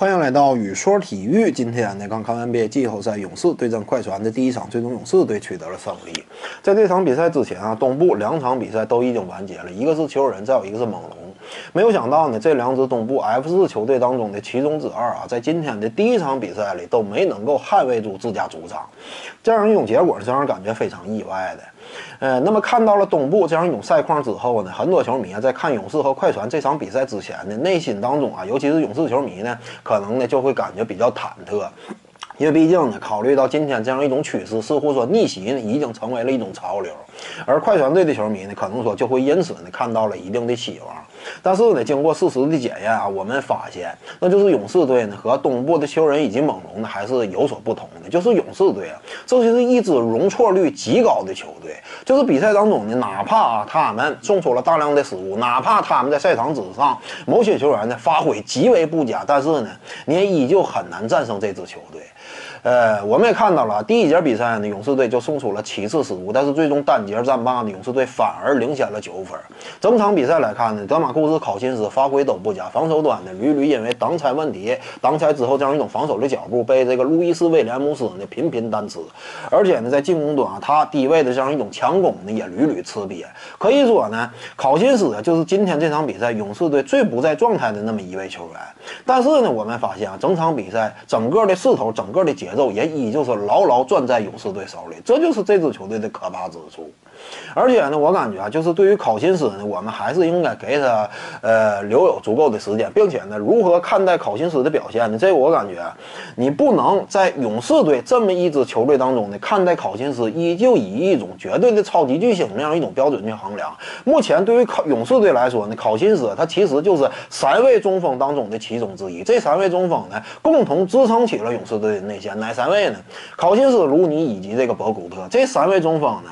欢迎来到雨说体育。今天呢，刚看完 NBA 季后赛，勇士对阵快船的第一场，最终勇士队取得了胜利。在这场比赛之前啊，东部两场比赛都已经完结了，一个是球人，再有一个是猛龙。没有想到呢，这两支东部 F 四球队当中的其中之二啊，在今天的第一场比赛里都没能够捍卫住自家主场，这样一种结果是让人感觉非常意外的。呃，那么看到了东部这样一种赛况之后呢，很多球迷啊，在看勇士和快船这场比赛之前呢，内心当中啊，尤其是勇士球迷呢，可能呢就会感觉比较忐忑。因为毕竟呢，考虑到今天这样一种趋势，似乎说逆袭呢已经成为了一种潮流，而快船队的球迷呢，可能说就会因此呢看到了一定的希望。但是呢，经过事实的检验啊，我们发现，那就是勇士队呢和东部的球人以及猛龙呢还是有所不同的。就是勇士队啊，这就是一支容错率极高的球队。就是比赛当中呢，哪怕啊他们送出了大量的失误，哪怕他们在赛场之上某些球员呢发挥极为不佳，但是呢，你也依旧很难战胜这支球队。呃，我们也看到了第一节比赛呢，勇士队就送出了七次失误，但是最终单节战罢呢，勇士队反而领先了九分。整场比赛来看呢，德马库斯、考辛斯发挥都不佳，防守端呢屡屡因为挡拆问题，挡拆之后这样一种防守的脚步被这个路易斯威廉姆斯呢频频单吃，而且呢在进攻端啊，他低位的这样一种强攻呢也屡屡吃瘪。可以说呢，考辛斯就是今天这场比赛勇士队最不在状态的那么一位球员。但是呢，我们发现啊，整场比赛整个的势头、整个的节奏也依旧是牢牢攥在勇士队手里，这就是这支球队的可怕之处。而且呢，我感觉啊，就是对于考辛斯呢，我们还是应该给他呃留有足够的时间，并且呢，如何看待考辛斯的表现呢？这个我感觉，你不能在勇士队这么一支球队当中呢，看待考辛斯依旧以一种绝对的超级巨星那样一种标准去衡量。目前对于考勇士队来说呢，考辛斯他其实就是三位中锋当中的其中之一。这三位中锋呢，共同支撑起了勇士队的内线。哪三位呢？考辛斯、卢尼以及这个博古特。这三位中锋呢，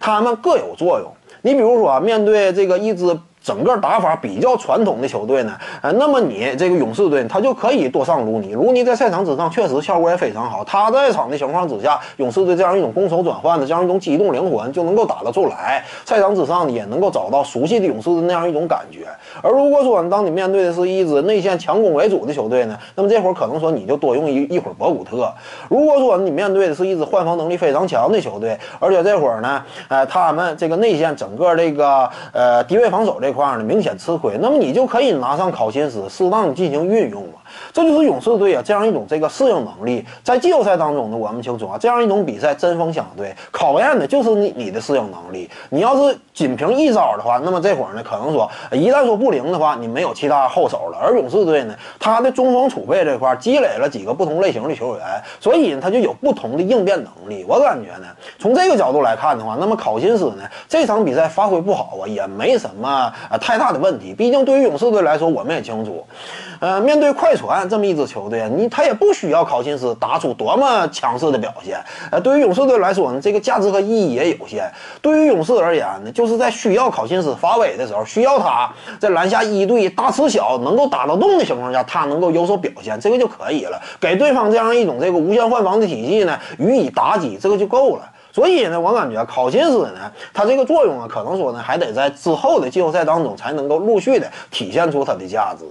他们各有作用。你比如说，面对这个一支。整个打法比较传统的球队呢，呃，那么你这个勇士队他就可以多上卢尼。卢尼在赛场之上确实效果也非常好。他在场的情况之下，勇士队这样一种攻守转换的这样一种机动灵魂就能够打得出来。赛场之上也能够找到熟悉的勇士的那样一种感觉。而如果说当你面对的是一支内线强攻为主的球队呢，那么这会儿可能说你就多用一一会儿博古特。如果说你面对的是一支换防能力非常强的球队，而且这会儿呢，呃，他们这个内线整个这个呃低位防守这。块呢明显吃亏，那么你就可以拿上考辛斯，适当的进行运用嘛。这就是勇士队啊这样一种这个适应能力。在季后赛当中呢，我们清楚啊，这样一种比赛针锋相对，考验的就是你你的适应能力。你要是仅凭一招的话，那么这会儿呢，可能说一旦说不灵的话，你没有其他后手了。而勇士队呢，他的中锋储备这块积累了几个不同类型的球员，所以他就有不同的应变能力。我感觉呢，从这个角度来看的话，那么考辛斯呢这场比赛发挥不好啊，也没什么啊太大的问题。毕竟对于勇士队来说，我们也清楚。呃，面对快船这么一支球队，你他也不需要考辛斯打出多么强势的表现。呃，对于勇士队来说呢，这个价值和意义也有限。对于勇士而言呢，就是在需要考辛斯发威的时候，需要他在篮下一对大吃小能够打得动的情况下，他能够有所表现，这个就可以了。给对方这样一种这个无限换防的体系呢，予以打击，这个就够了。所以呢，我感觉考辛斯呢，他这个作用啊，可能说呢，还得在之后的季后赛当中才能够陆续的体现出他的价值。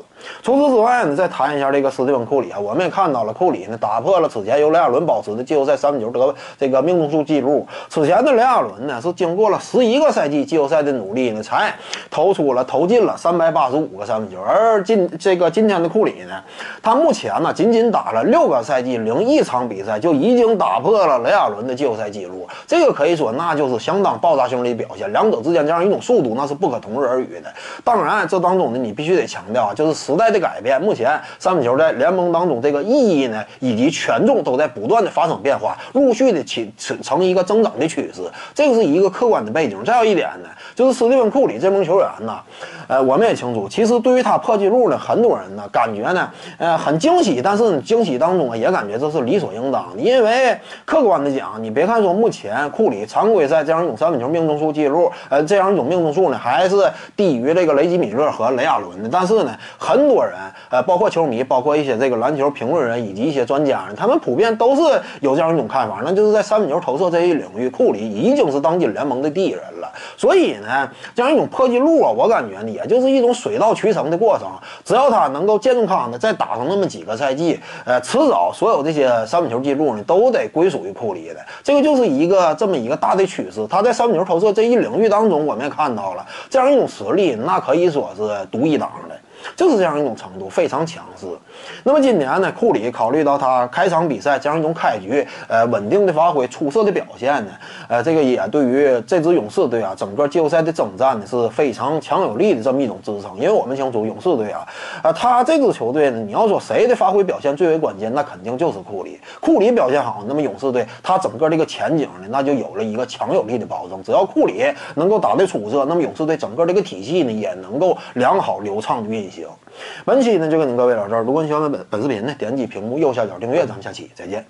除此之外呢，再谈一下这个斯蒂芬库里啊，我们也看到了库里呢打破了此前由雷亚伦保持的季后赛三分球得这个命中数记录。此前的雷亚伦呢，是经过了十一个赛季季后赛的努力呢，才投出了投进了三百八十五个三分球。而今这个今天的库里呢，他目前呢仅仅打了六个赛季零一场比赛，就已经打破了雷亚伦的季后赛记录。这个可以说那就是相当爆炸性的表现，两者之间这样一种速度那是不可同日而语的。当然，这当中呢，你必须得强调啊，就是。时代的改变，目前三分球在联盟当中这个意义呢，以及权重都在不断的发生变化，陆续的起成一个增长的趋势，这个是一个客观的背景。再有一点呢，就是斯蒂芬库里这名球员呢，呃，我们也清楚，其实对于他破纪录呢，很多人呢感觉呢，呃，很惊喜，但是惊喜当中啊，也感觉这是理所应当的，因为客观的讲，你别看说目前。前库里常规赛这样一种三分球命中数记录，呃，这样一种命中数呢，还是低于这个雷吉米勒和雷阿伦的。但是呢，很多人，呃，包括球迷，包括一些这个篮球评论人以及一些专家呢，他们普遍都是有这样一种看法，那就是在三分球投射这一领域，库里已经是当今联盟的第一人了。所以呢，这样一种破纪录啊，我感觉呢，也就是一种水到渠成的过程。只要他能够健康的再打上那么几个赛季，呃，迟早所有这些三分球记录呢，都得归属于库里的。这个就是一个个这么一个大的趋势。他在三分球投射这一领域当中，我们也看到了这样一种实力，那可以说是独一档的。就是这样一种程度，非常强势。那么今年呢，库里考虑到他开场比赛这样一种开局，呃，稳定的发挥、出色的表现呢，呃，这个也对于这支勇士队啊，整个季后赛的征战呢是非常强有力的这么一种支撑。因为我们清楚，勇士队啊，啊，他这支球队呢，你要说谁的发挥表现最为关键，那肯定就是库里。库里表现好，那么勇士队他整个这个前景呢，那就有了一个强有力的保证。只要库里能够打得出色，那么勇士队整个这个体系呢，也能够良好流畅的运行。本期呢就跟您各位聊这儿，如果你喜欢本本视频呢，点击屏幕右下角订阅，咱们下期再见。